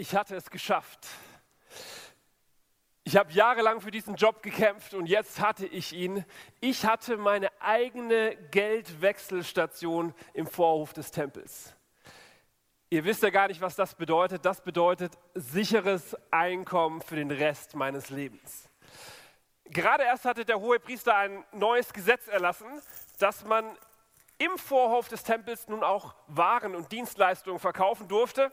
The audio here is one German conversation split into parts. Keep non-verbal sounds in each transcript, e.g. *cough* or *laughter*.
ich hatte es geschafft. Ich habe jahrelang für diesen Job gekämpft und jetzt hatte ich ihn. Ich hatte meine eigene Geldwechselstation im Vorhof des Tempels. Ihr wisst ja gar nicht, was das bedeutet. Das bedeutet sicheres Einkommen für den Rest meines Lebens. Gerade erst hatte der hohe Priester ein neues Gesetz erlassen, dass man im Vorhof des Tempels nun auch Waren und Dienstleistungen verkaufen durfte.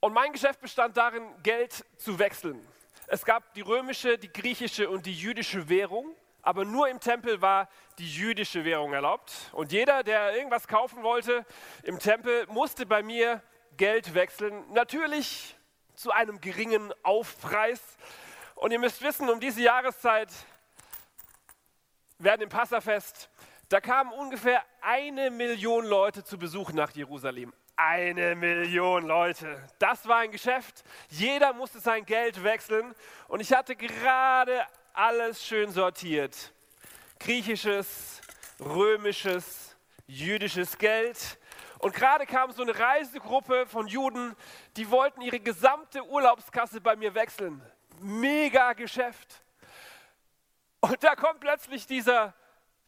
Und mein Geschäft bestand darin, Geld zu wechseln. Es gab die römische, die griechische und die jüdische Währung, aber nur im Tempel war die jüdische Währung erlaubt. Und jeder, der irgendwas kaufen wollte im Tempel, musste bei mir Geld wechseln. Natürlich zu einem geringen Aufpreis. Und ihr müsst wissen, um diese Jahreszeit werden im Passafest, da kamen ungefähr eine Million Leute zu Besuch nach Jerusalem. Eine Million Leute. Das war ein Geschäft. Jeder musste sein Geld wechseln. Und ich hatte gerade alles schön sortiert. Griechisches, römisches, jüdisches Geld. Und gerade kam so eine Reisegruppe von Juden, die wollten ihre gesamte Urlaubskasse bei mir wechseln. Mega Geschäft. Und da kommt plötzlich dieser,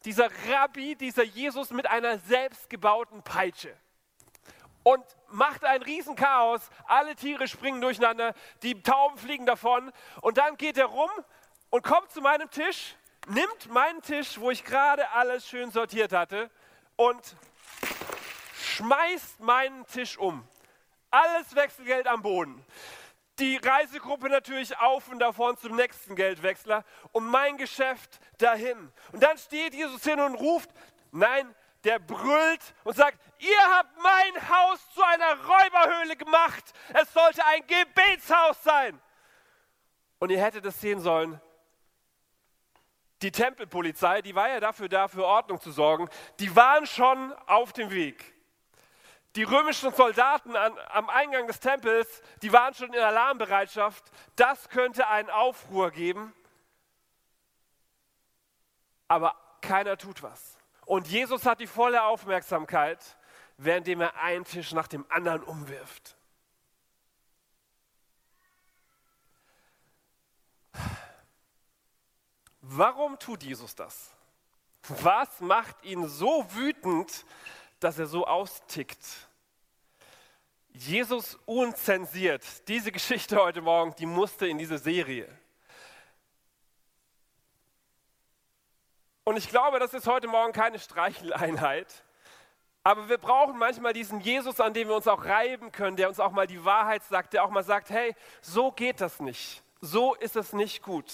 dieser Rabbi, dieser Jesus mit einer selbstgebauten Peitsche und macht ein Riesenchaos. Alle Tiere springen durcheinander, die Tauben fliegen davon und dann geht er rum und kommt zu meinem Tisch, nimmt meinen Tisch, wo ich gerade alles schön sortiert hatte und schmeißt meinen Tisch um. Alles Wechselgeld am Boden. Die Reisegruppe natürlich auf und davon zum nächsten Geldwechsler und mein Geschäft dahin. Und dann steht Jesus hin und ruft, nein, der brüllt und sagt, ihr habt mein Haus zu einer Räuberhöhle gemacht. Es sollte ein Gebetshaus sein. Und ihr hättet es sehen sollen. Die Tempelpolizei, die war ja dafür da, für Ordnung zu sorgen, die waren schon auf dem Weg. Die römischen Soldaten an, am Eingang des Tempels, die waren schon in Alarmbereitschaft. Das könnte einen Aufruhr geben. Aber keiner tut was. Und Jesus hat die volle Aufmerksamkeit, währenddem er einen Tisch nach dem anderen umwirft. Warum tut Jesus das? Was macht ihn so wütend, dass er so austickt? Jesus unzensiert. Diese Geschichte heute Morgen, die musste in diese Serie. Und ich glaube, das ist heute Morgen keine Streicheleinheit. Aber wir brauchen manchmal diesen Jesus, an dem wir uns auch reiben können, der uns auch mal die Wahrheit sagt, der auch mal sagt, hey, so geht das nicht. So ist es nicht gut.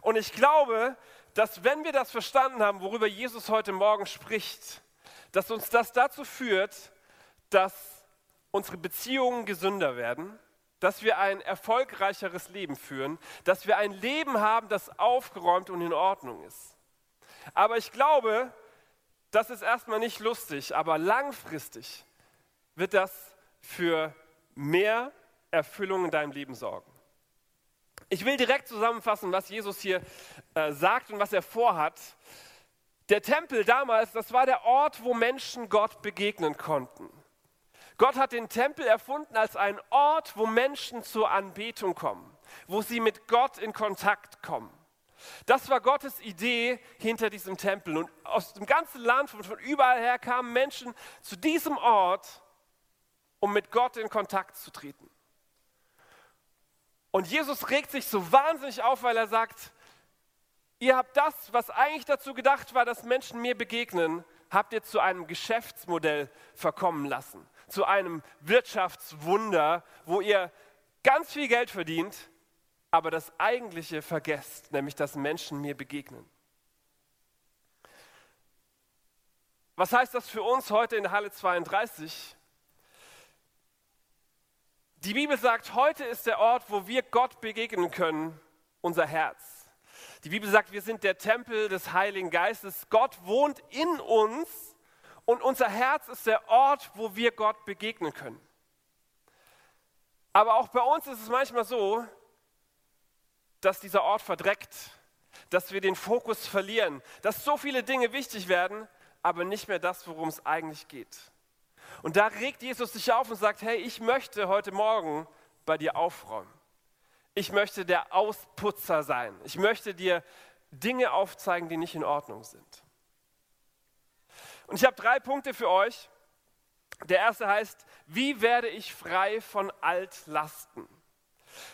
Und ich glaube, dass wenn wir das verstanden haben, worüber Jesus heute Morgen spricht, dass uns das dazu führt, dass unsere Beziehungen gesünder werden, dass wir ein erfolgreicheres Leben führen, dass wir ein Leben haben, das aufgeräumt und in Ordnung ist. Aber ich glaube, das ist erstmal nicht lustig, aber langfristig wird das für mehr Erfüllung in deinem Leben sorgen. Ich will direkt zusammenfassen, was Jesus hier äh, sagt und was er vorhat. Der Tempel damals, das war der Ort, wo Menschen Gott begegnen konnten. Gott hat den Tempel erfunden als einen Ort, wo Menschen zur Anbetung kommen, wo sie mit Gott in Kontakt kommen. Das war Gottes Idee hinter diesem Tempel. Und aus dem ganzen Land, von, von überall her, kamen Menschen zu diesem Ort, um mit Gott in Kontakt zu treten. Und Jesus regt sich so wahnsinnig auf, weil er sagt, ihr habt das, was eigentlich dazu gedacht war, dass Menschen mir begegnen, habt ihr zu einem Geschäftsmodell verkommen lassen, zu einem Wirtschaftswunder, wo ihr ganz viel Geld verdient aber das Eigentliche vergesst, nämlich dass Menschen mir begegnen. Was heißt das für uns heute in Halle 32? Die Bibel sagt, heute ist der Ort, wo wir Gott begegnen können, unser Herz. Die Bibel sagt, wir sind der Tempel des Heiligen Geistes. Gott wohnt in uns und unser Herz ist der Ort, wo wir Gott begegnen können. Aber auch bei uns ist es manchmal so, dass dieser Ort verdreckt, dass wir den Fokus verlieren, dass so viele Dinge wichtig werden, aber nicht mehr das, worum es eigentlich geht. Und da regt Jesus sich auf und sagt, hey, ich möchte heute Morgen bei dir aufräumen. Ich möchte der Ausputzer sein. Ich möchte dir Dinge aufzeigen, die nicht in Ordnung sind. Und ich habe drei Punkte für euch. Der erste heißt, wie werde ich frei von Altlasten?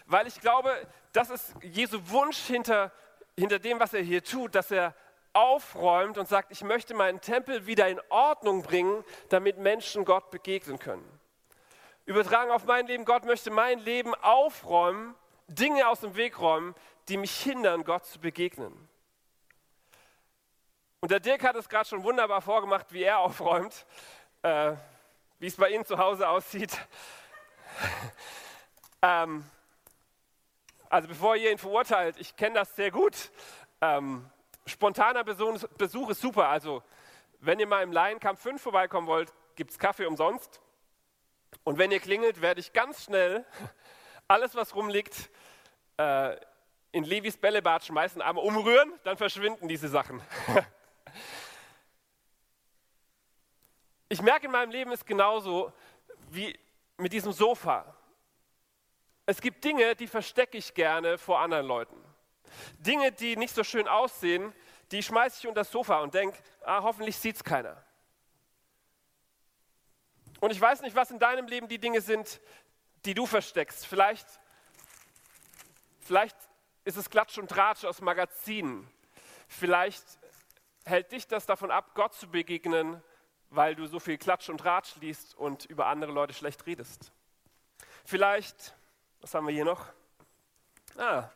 Weil ich glaube, das ist Jesu Wunsch hinter, hinter dem, was er hier tut, dass er aufräumt und sagt, ich möchte meinen Tempel wieder in Ordnung bringen, damit Menschen Gott begegnen können. Übertragen auf mein Leben, Gott möchte mein Leben aufräumen, Dinge aus dem Weg räumen, die mich hindern, Gott zu begegnen. Und der Dirk hat es gerade schon wunderbar vorgemacht, wie er aufräumt, äh, wie es bei Ihnen zu Hause aussieht. *laughs* ähm, also bevor ihr ihn verurteilt, ich kenne das sehr gut. Ähm, spontaner Besuch, Besuch, ist super. Also wenn ihr mal im Laienkampf 5 vorbeikommen wollt, gibt es Kaffee umsonst. Und wenn ihr klingelt, werde ich ganz schnell *laughs* alles, was rumliegt, äh, in Levis Bällebad schmeißen, aber umrühren, dann verschwinden diese Sachen. *laughs* ich merke in meinem Leben ist genauso wie mit diesem Sofa. Es gibt Dinge, die verstecke ich gerne vor anderen Leuten. Dinge, die nicht so schön aussehen, die schmeiße ich unter das Sofa und denke, ah, hoffentlich sieht es keiner. Und ich weiß nicht, was in deinem Leben die Dinge sind, die du versteckst. Vielleicht, vielleicht ist es Klatsch und Tratsch aus Magazinen. Vielleicht hält dich das davon ab, Gott zu begegnen, weil du so viel Klatsch und Tratsch liest und über andere Leute schlecht redest. Vielleicht was haben wir hier noch? Ah.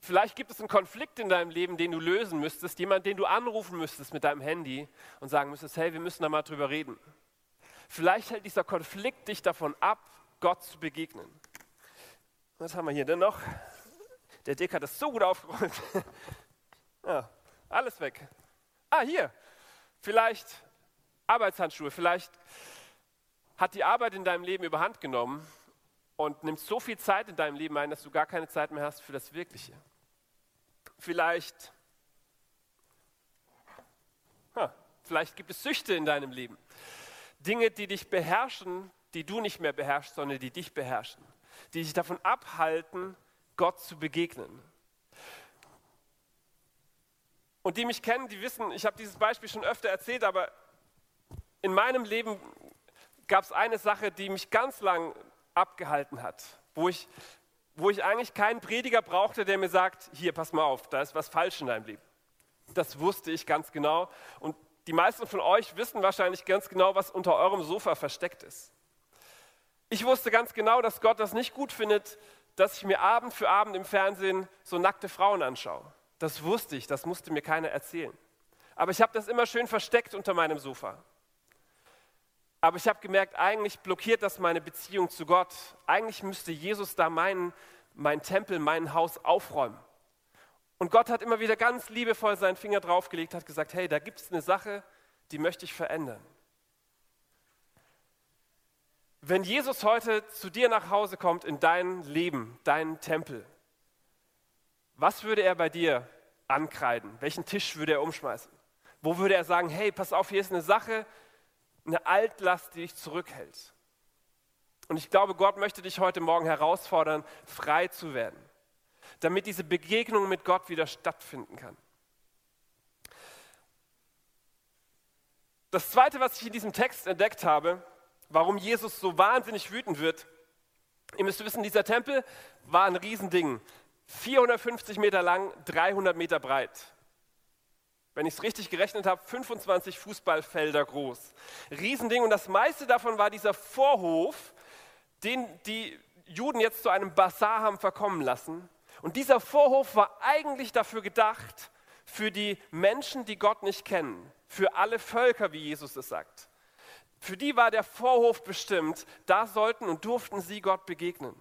Vielleicht gibt es einen Konflikt in deinem Leben, den du lösen müsstest, jemand, den du anrufen müsstest mit deinem Handy und sagen müsstest, hey, wir müssen da mal drüber reden. Vielleicht hält dieser Konflikt dich davon ab, Gott zu begegnen. Was haben wir hier denn noch? Der Dick hat das so gut aufgeräumt. ja, *laughs* alles weg. Ah, hier. Vielleicht Arbeitshandschuhe, vielleicht hat die Arbeit in deinem Leben überhand genommen und nimmt so viel Zeit in deinem Leben ein, dass du gar keine Zeit mehr hast für das Wirkliche. Vielleicht, ha, vielleicht gibt es Süchte in deinem Leben. Dinge, die dich beherrschen, die du nicht mehr beherrschst, sondern die dich beherrschen. Die dich davon abhalten, Gott zu begegnen. Und die mich kennen, die wissen, ich habe dieses Beispiel schon öfter erzählt, aber in meinem Leben gab es eine Sache, die mich ganz lang abgehalten hat, wo ich, wo ich eigentlich keinen Prediger brauchte, der mir sagt, hier, pass mal auf, da ist was falsch in deinem Leben. Das wusste ich ganz genau. Und die meisten von euch wissen wahrscheinlich ganz genau, was unter eurem Sofa versteckt ist. Ich wusste ganz genau, dass Gott das nicht gut findet, dass ich mir Abend für Abend im Fernsehen so nackte Frauen anschaue. Das wusste ich, das musste mir keiner erzählen. Aber ich habe das immer schön versteckt unter meinem Sofa. Aber ich habe gemerkt, eigentlich blockiert das meine Beziehung zu Gott. Eigentlich müsste Jesus da meinen, mein Tempel, mein Haus aufräumen. Und Gott hat immer wieder ganz liebevoll seinen Finger draufgelegt, hat gesagt, hey, da gibt es eine Sache, die möchte ich verändern. Wenn Jesus heute zu dir nach Hause kommt in dein Leben, deinen Tempel, was würde er bei dir ankreiden? Welchen Tisch würde er umschmeißen? Wo würde er sagen, hey, pass auf, hier ist eine Sache, eine Altlast, die dich zurückhält. Und ich glaube, Gott möchte dich heute Morgen herausfordern, frei zu werden, damit diese Begegnung mit Gott wieder stattfinden kann. Das Zweite, was ich in diesem Text entdeckt habe, warum Jesus so wahnsinnig wütend wird, ihr müsst wissen, dieser Tempel war ein Riesending. 450 Meter lang, 300 Meter breit wenn ich es richtig gerechnet habe, 25 Fußballfelder groß. Riesending und das meiste davon war dieser Vorhof, den die Juden jetzt zu einem Bazar haben verkommen lassen. Und dieser Vorhof war eigentlich dafür gedacht, für die Menschen, die Gott nicht kennen, für alle Völker, wie Jesus es sagt. Für die war der Vorhof bestimmt, da sollten und durften sie Gott begegnen.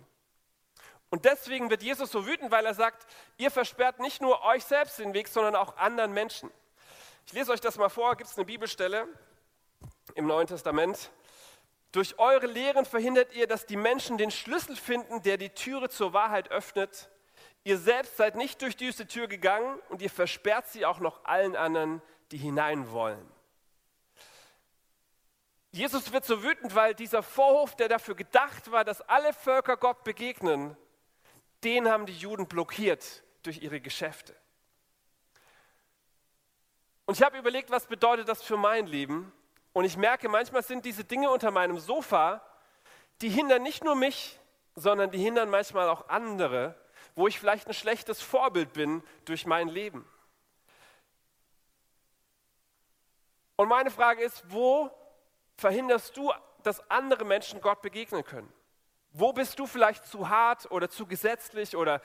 Und deswegen wird Jesus so wütend, weil er sagt, ihr versperrt nicht nur euch selbst den Weg, sondern auch anderen Menschen. Ich lese euch das mal vor, gibt es eine Bibelstelle im Neuen Testament. Durch eure Lehren verhindert ihr, dass die Menschen den Schlüssel finden, der die Türe zur Wahrheit öffnet. Ihr selbst seid nicht durch diese Tür gegangen und ihr versperrt sie auch noch allen anderen, die hinein wollen. Jesus wird so wütend, weil dieser Vorhof, der dafür gedacht war, dass alle Völker Gott begegnen, den haben die Juden blockiert durch ihre Geschäfte. Und ich habe überlegt, was bedeutet das für mein Leben? Und ich merke, manchmal sind diese Dinge unter meinem Sofa, die hindern nicht nur mich, sondern die hindern manchmal auch andere, wo ich vielleicht ein schlechtes Vorbild bin durch mein Leben. Und meine Frage ist, wo verhinderst du, dass andere Menschen Gott begegnen können? Wo bist du vielleicht zu hart oder zu gesetzlich oder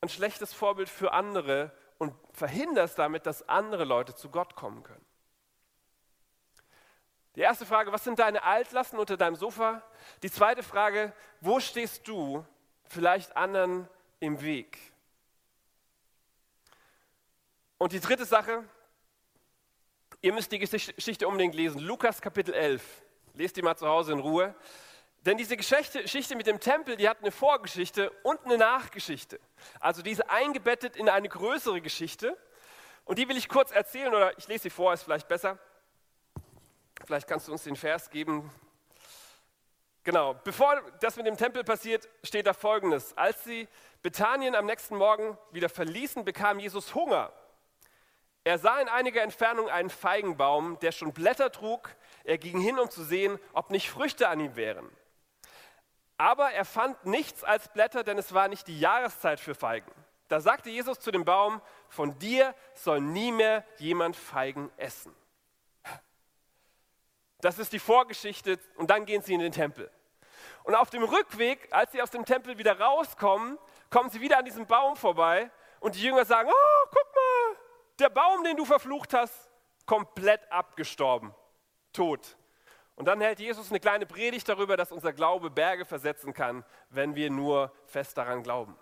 ein schlechtes Vorbild für andere und verhinderst damit, dass andere Leute zu Gott kommen können? Die erste Frage, was sind deine Altlasten unter deinem Sofa? Die zweite Frage, wo stehst du vielleicht anderen im Weg? Und die dritte Sache, ihr müsst die Geschichte unbedingt lesen. Lukas Kapitel 11. Lest die mal zu Hause in Ruhe. Denn diese Geschichte, mit dem Tempel, die hat eine Vorgeschichte und eine Nachgeschichte. Also diese eingebettet in eine größere Geschichte. Und die will ich kurz erzählen oder ich lese sie vor, ist vielleicht besser. Vielleicht kannst du uns den Vers geben. Genau, bevor das mit dem Tempel passiert, steht da folgendes. Als sie Bethanien am nächsten Morgen wieder verließen, bekam Jesus Hunger. Er sah in einiger Entfernung einen Feigenbaum, der schon Blätter trug. Er ging hin, um zu sehen, ob nicht Früchte an ihm wären. Aber er fand nichts als Blätter, denn es war nicht die Jahreszeit für Feigen. Da sagte Jesus zu dem Baum, von dir soll nie mehr jemand Feigen essen. Das ist die Vorgeschichte und dann gehen sie in den Tempel. Und auf dem Rückweg, als sie aus dem Tempel wieder rauskommen, kommen sie wieder an diesem Baum vorbei und die Jünger sagen, oh, guck mal, der Baum, den du verflucht hast, komplett abgestorben, tot. Und dann hält Jesus eine kleine Predigt darüber, dass unser Glaube Berge versetzen kann, wenn wir nur fest daran glauben.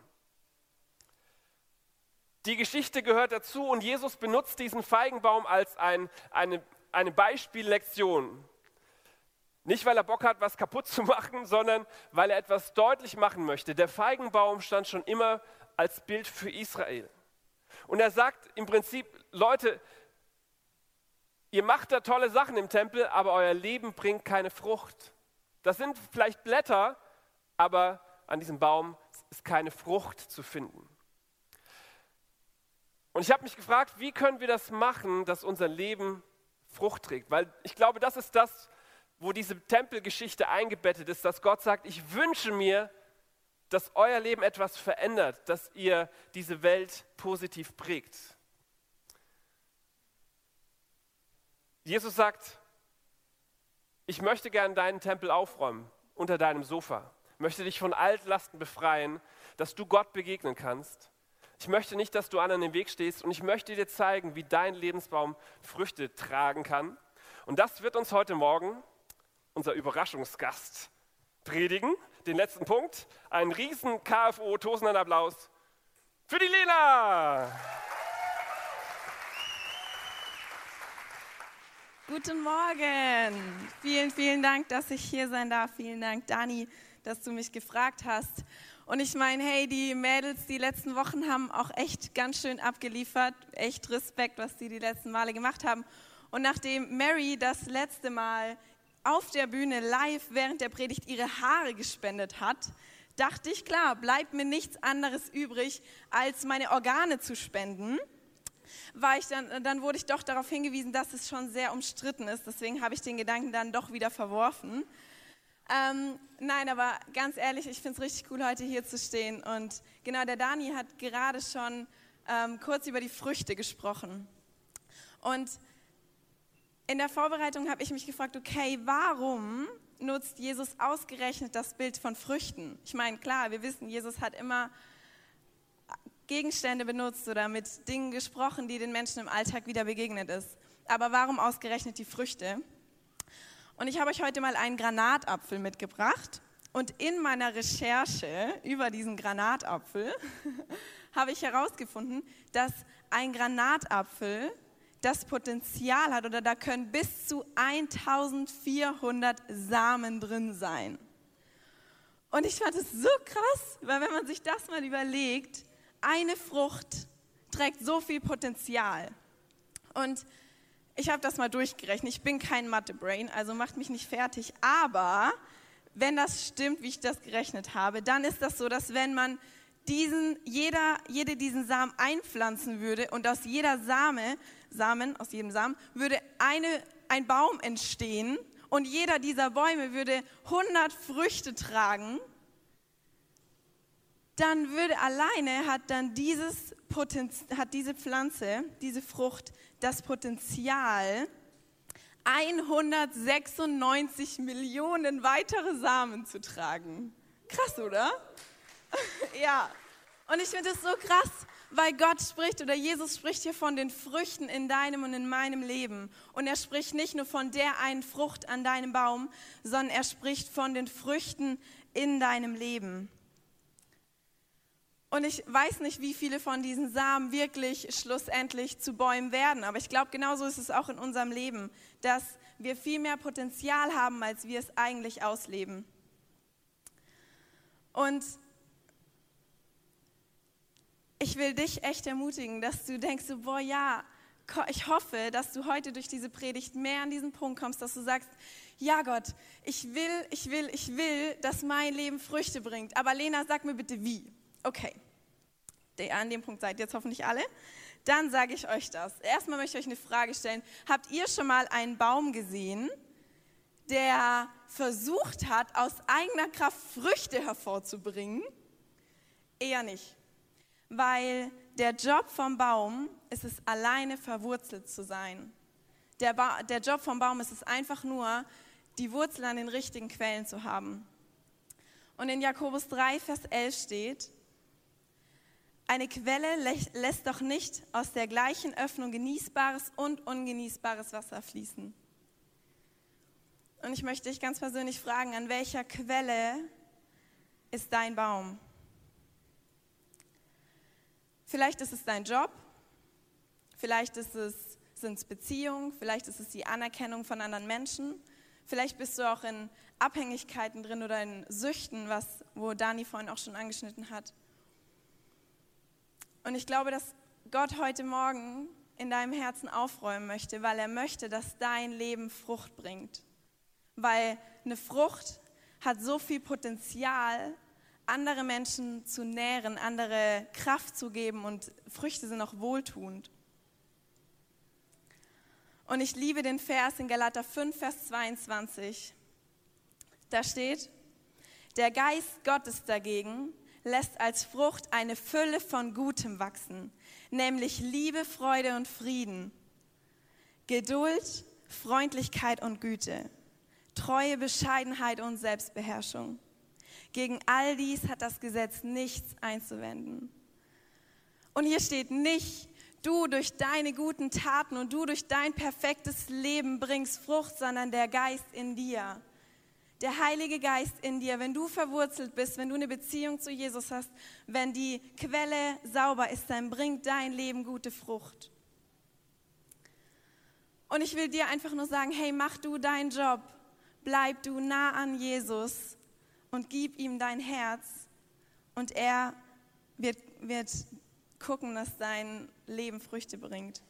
Die Geschichte gehört dazu und Jesus benutzt diesen Feigenbaum als ein, eine, eine Beispiellektion nicht, weil er Bock hat, was kaputt zu machen, sondern weil er etwas deutlich machen möchte. Der Feigenbaum stand schon immer als Bild für Israel. Und er sagt im Prinzip, Leute, ihr macht da tolle Sachen im Tempel, aber euer Leben bringt keine Frucht. Das sind vielleicht Blätter, aber an diesem Baum ist keine Frucht zu finden. Und ich habe mich gefragt, wie können wir das machen, dass unser Leben Frucht trägt? Weil ich glaube, das ist das, wo diese Tempelgeschichte eingebettet ist, dass Gott sagt, ich wünsche mir, dass euer Leben etwas verändert, dass ihr diese Welt positiv prägt. Jesus sagt, ich möchte gern deinen Tempel aufräumen unter deinem Sofa, möchte dich von Altlasten befreien, dass du Gott begegnen kannst. Ich möchte nicht, dass du anderen im Weg stehst und ich möchte dir zeigen, wie dein Lebensbaum Früchte tragen kann. Und das wird uns heute Morgen unser Überraschungsgast predigen. Den letzten Punkt. Ein riesen KFO, tosenden Applaus für die Lena. Guten Morgen. Vielen, vielen Dank, dass ich hier sein darf. Vielen Dank, Dani, dass du mich gefragt hast. Und ich meine, hey, die Mädels die letzten Wochen haben auch echt ganz schön abgeliefert. Echt Respekt, was die die letzten Male gemacht haben. Und nachdem Mary das letzte Mal auf der Bühne live während der Predigt ihre Haare gespendet hat, dachte ich, klar, bleibt mir nichts anderes übrig, als meine Organe zu spenden. War ich dann, dann wurde ich doch darauf hingewiesen, dass es schon sehr umstritten ist. Deswegen habe ich den Gedanken dann doch wieder verworfen. Ähm, nein, aber ganz ehrlich, ich finde es richtig cool, heute hier zu stehen. Und genau, der Dani hat gerade schon ähm, kurz über die Früchte gesprochen. Und in der Vorbereitung habe ich mich gefragt, okay, warum nutzt Jesus ausgerechnet das Bild von Früchten? Ich meine, klar, wir wissen, Jesus hat immer Gegenstände benutzt oder mit Dingen gesprochen, die den Menschen im Alltag wieder begegnet ist. Aber warum ausgerechnet die Früchte? Und ich habe euch heute mal einen Granatapfel mitgebracht. Und in meiner Recherche über diesen Granatapfel *laughs* habe ich herausgefunden, dass ein Granatapfel das Potenzial hat oder da können bis zu 1400 Samen drin sein. Und ich fand es so krass, weil wenn man sich das mal überlegt, eine Frucht trägt so viel Potenzial. Und ich habe das mal durchgerechnet. Ich bin kein Mathe-Brain, also macht mich nicht fertig. Aber wenn das stimmt, wie ich das gerechnet habe, dann ist das so, dass wenn man diesen, jeder, jede diesen Samen einpflanzen würde und aus jeder Same, Samen, aus jedem Samen, würde eine, ein Baum entstehen und jeder dieser Bäume würde 100 Früchte tragen, dann würde alleine hat dann dieses Potenz hat diese Pflanze, diese Frucht das Potenzial, 196 Millionen weitere Samen zu tragen. Krass, oder? *laughs* ja. Und ich finde es so krass, weil Gott spricht oder Jesus spricht hier von den Früchten in deinem und in meinem Leben. Und er spricht nicht nur von der einen Frucht an deinem Baum, sondern er spricht von den Früchten in deinem Leben. Und ich weiß nicht, wie viele von diesen Samen wirklich schlussendlich zu Bäumen werden. Aber ich glaube, genauso ist es auch in unserem Leben, dass wir viel mehr Potenzial haben, als wir es eigentlich ausleben. Und ich will dich echt ermutigen, dass du denkst, so, boah, ja, ich hoffe, dass du heute durch diese Predigt mehr an diesen Punkt kommst, dass du sagst, ja Gott, ich will, ich will, ich will, dass mein Leben Früchte bringt. Aber Lena, sag mir bitte wie. Okay, an dem Punkt seid jetzt hoffentlich alle. Dann sage ich euch das. Erstmal möchte ich euch eine Frage stellen. Habt ihr schon mal einen Baum gesehen, der versucht hat, aus eigener Kraft Früchte hervorzubringen? Eher nicht. Weil der Job vom Baum ist es, alleine verwurzelt zu sein. Der, ba der Job vom Baum ist es einfach nur, die Wurzel an den richtigen Quellen zu haben. Und in Jakobus 3, Vers 11 steht, eine Quelle lässt doch nicht aus der gleichen Öffnung genießbares und ungenießbares Wasser fließen. Und ich möchte dich ganz persönlich fragen, an welcher Quelle ist dein Baum? Vielleicht ist es dein Job, vielleicht ist es, sind es Beziehungen, vielleicht ist es die Anerkennung von anderen Menschen, vielleicht bist du auch in Abhängigkeiten drin oder in Süchten, was, wo Dani vorhin auch schon angeschnitten hat. Und ich glaube, dass Gott heute Morgen in deinem Herzen aufräumen möchte, weil er möchte, dass dein Leben Frucht bringt. Weil eine Frucht hat so viel Potenzial, andere Menschen zu nähren, andere Kraft zu geben und Früchte sind auch wohltuend. Und ich liebe den Vers in Galater 5, Vers 22. Da steht, der Geist Gottes dagegen lässt als Frucht eine Fülle von Gutem wachsen, nämlich Liebe, Freude und Frieden, Geduld, Freundlichkeit und Güte, Treue, Bescheidenheit und Selbstbeherrschung. Gegen all dies hat das Gesetz nichts einzuwenden. Und hier steht nicht, du durch deine guten Taten und du durch dein perfektes Leben bringst Frucht, sondern der Geist in dir der Heilige Geist in dir, wenn du verwurzelt bist, wenn du eine Beziehung zu Jesus hast, wenn die Quelle sauber ist, dann bringt dein Leben gute Frucht. Und ich will dir einfach nur sagen, hey, mach du deinen Job, bleib du nah an Jesus und gib ihm dein Herz und er wird, wird gucken, dass dein Leben Früchte bringt.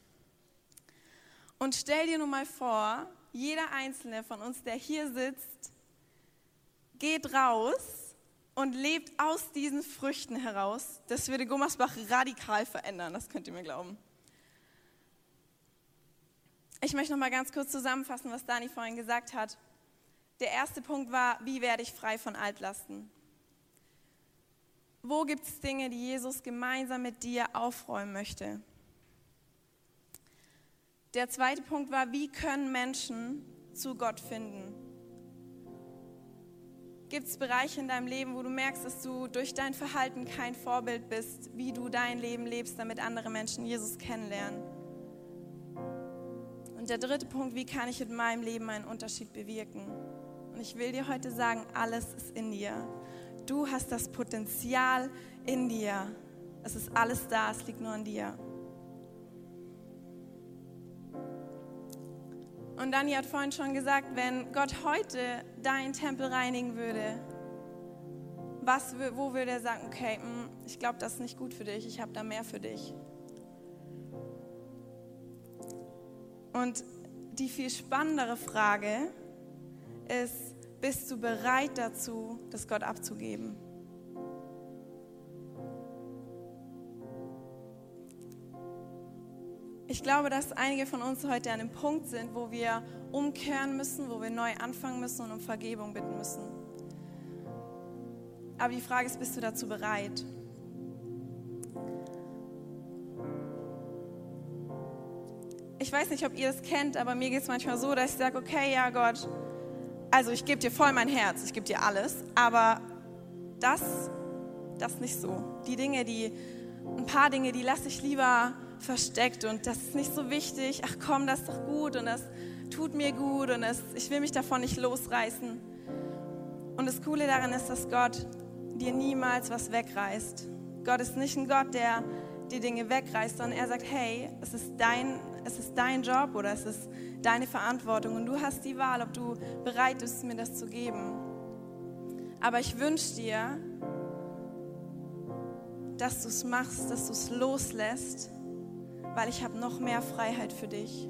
Und stell dir nun mal vor, jeder einzelne von uns, der hier sitzt, geht raus und lebt aus diesen Früchten heraus. Das würde Gummersbach radikal verändern, das könnt ihr mir glauben. Ich möchte noch mal ganz kurz zusammenfassen, was Dani vorhin gesagt hat. Der erste Punkt war, wie werde ich frei von Altlasten? Wo gibt es Dinge, die Jesus gemeinsam mit dir aufräumen möchte? Der zweite Punkt war, wie können Menschen zu Gott finden? Gibt es Bereiche in deinem Leben, wo du merkst, dass du durch dein Verhalten kein Vorbild bist, wie du dein Leben lebst, damit andere Menschen Jesus kennenlernen? Und der dritte Punkt, wie kann ich in meinem Leben einen Unterschied bewirken? Und ich will dir heute sagen, alles ist in dir. Du hast das Potenzial in dir. Es ist alles da, es liegt nur an dir. Und Dani hat vorhin schon gesagt, wenn Gott heute deinen Tempel reinigen würde, was, wo würde er sagen, okay, hm, ich glaube, das ist nicht gut für dich, ich habe da mehr für dich. Und die viel spannendere Frage ist, bist du bereit dazu, das Gott abzugeben? Ich glaube, dass einige von uns heute an dem Punkt sind, wo wir umkehren müssen, wo wir neu anfangen müssen und um Vergebung bitten müssen. Aber die Frage ist, bist du dazu bereit? Ich weiß nicht, ob ihr es kennt, aber mir geht es manchmal so, dass ich sage, okay, ja Gott, also ich gebe dir voll mein Herz, ich gebe dir alles, aber das, das nicht so. Die Dinge, die, ein paar Dinge, die lasse ich lieber versteckt und das ist nicht so wichtig. Ach komm, das ist doch gut und das tut mir gut und das, ich will mich davon nicht losreißen. Und das Coole daran ist, dass Gott dir niemals was wegreißt. Gott ist nicht ein Gott, der die Dinge wegreißt, sondern er sagt, hey, es ist dein, es ist dein Job oder es ist deine Verantwortung und du hast die Wahl, ob du bereit bist, mir das zu geben. Aber ich wünsche dir, dass du es machst, dass du es loslässt, weil ich habe noch mehr Freiheit für dich.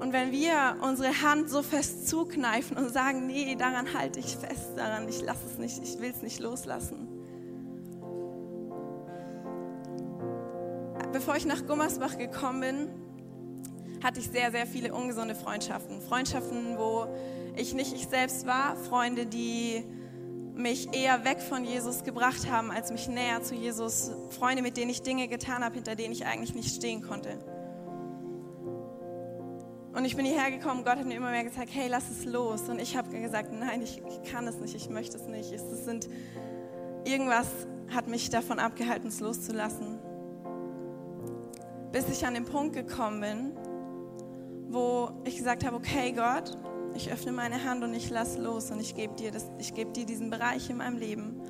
Und wenn wir unsere Hand so fest zukneifen und sagen, nee, daran halte ich fest, daran, ich lasse es nicht, ich will es nicht loslassen, bevor ich nach Gummersbach gekommen bin, hatte ich sehr, sehr viele ungesunde Freundschaften. Freundschaften, wo ich nicht ich selbst war, Freunde, die mich eher weg von Jesus gebracht haben, als mich näher zu Jesus. Freunde, mit denen ich Dinge getan habe, hinter denen ich eigentlich nicht stehen konnte. Und ich bin hierher gekommen, Gott hat mir immer mehr gesagt, hey, lass es los. Und ich habe gesagt, nein, ich, ich, kann es nicht, ich möchte es nicht. Es sind, irgendwas hat mich davon abgehalten, es loszulassen bis ich an den Punkt gekommen bin, wo ich gesagt habe, okay Gott, ich öffne meine Hand und ich lass los und ich gebe dir, das, gebe dir diesen Bereich in meinem Leben.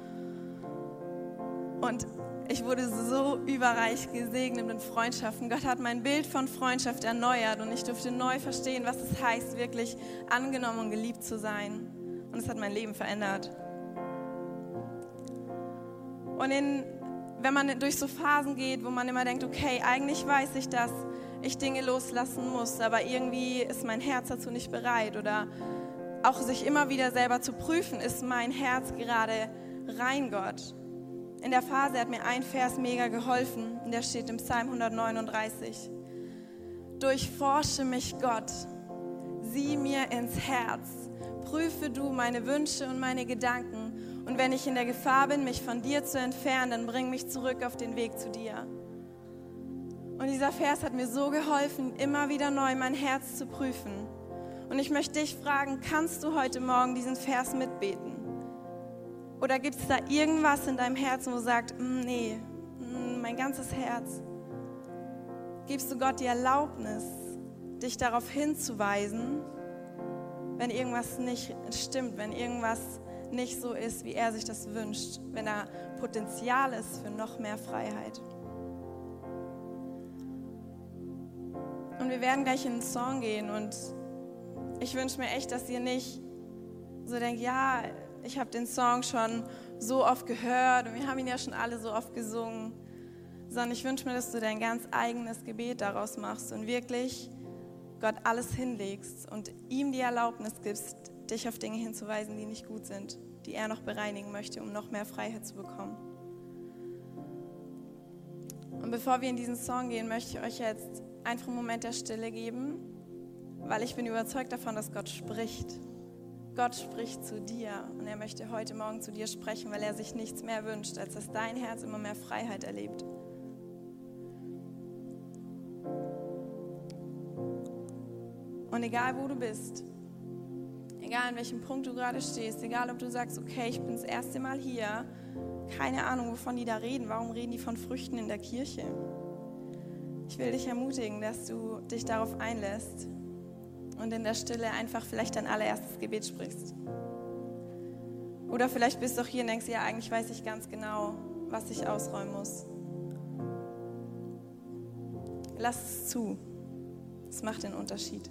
Und ich wurde so überreich gesegnet mit Freundschaften. Gott hat mein Bild von Freundschaft erneuert und ich durfte neu verstehen, was es heißt, wirklich angenommen und geliebt zu sein. Und es hat mein Leben verändert. Und in wenn man durch so Phasen geht, wo man immer denkt, okay, eigentlich weiß ich, dass ich Dinge loslassen muss, aber irgendwie ist mein Herz dazu nicht bereit oder auch sich immer wieder selber zu prüfen, ist mein Herz gerade rein, Gott. In der Phase hat mir ein Vers mega geholfen, der steht im Psalm 139. Durchforsche mich, Gott, sieh mir ins Herz, prüfe du meine Wünsche und meine Gedanken und wenn ich in der Gefahr bin, mich von dir zu entfernen, dann bring mich zurück auf den Weg zu dir. Und dieser Vers hat mir so geholfen, immer wieder neu mein Herz zu prüfen. Und ich möchte dich fragen, kannst du heute Morgen diesen Vers mitbeten? Oder gibt es da irgendwas in deinem Herzen, wo du sagst, mm, nee, mm, mein ganzes Herz? Gibst du Gott die Erlaubnis, dich darauf hinzuweisen, wenn irgendwas nicht stimmt, wenn irgendwas nicht so ist, wie er sich das wünscht, wenn da Potenzial ist für noch mehr Freiheit. Und wir werden gleich in den Song gehen und ich wünsche mir echt, dass ihr nicht so denkt, ja, ich habe den Song schon so oft gehört und wir haben ihn ja schon alle so oft gesungen, sondern ich wünsche mir, dass du dein ganz eigenes Gebet daraus machst und wirklich Gott alles hinlegst und ihm die Erlaubnis gibst, dich auf Dinge hinzuweisen, die nicht gut sind, die er noch bereinigen möchte, um noch mehr Freiheit zu bekommen. Und bevor wir in diesen Song gehen, möchte ich euch jetzt einfach einen Moment der Stille geben, weil ich bin überzeugt davon, dass Gott spricht. Gott spricht zu dir und er möchte heute Morgen zu dir sprechen, weil er sich nichts mehr wünscht, als dass dein Herz immer mehr Freiheit erlebt. Und egal wo du bist, Egal an welchem Punkt du gerade stehst, egal ob du sagst, okay, ich bin das erste Mal hier, keine Ahnung, wovon die da reden, warum reden die von Früchten in der Kirche? Ich will dich ermutigen, dass du dich darauf einlässt und in der Stille einfach vielleicht dein allererstes Gebet sprichst. Oder vielleicht bist du auch hier und denkst, ja, eigentlich weiß ich ganz genau, was ich ausräumen muss. Lass es zu. Es macht den Unterschied.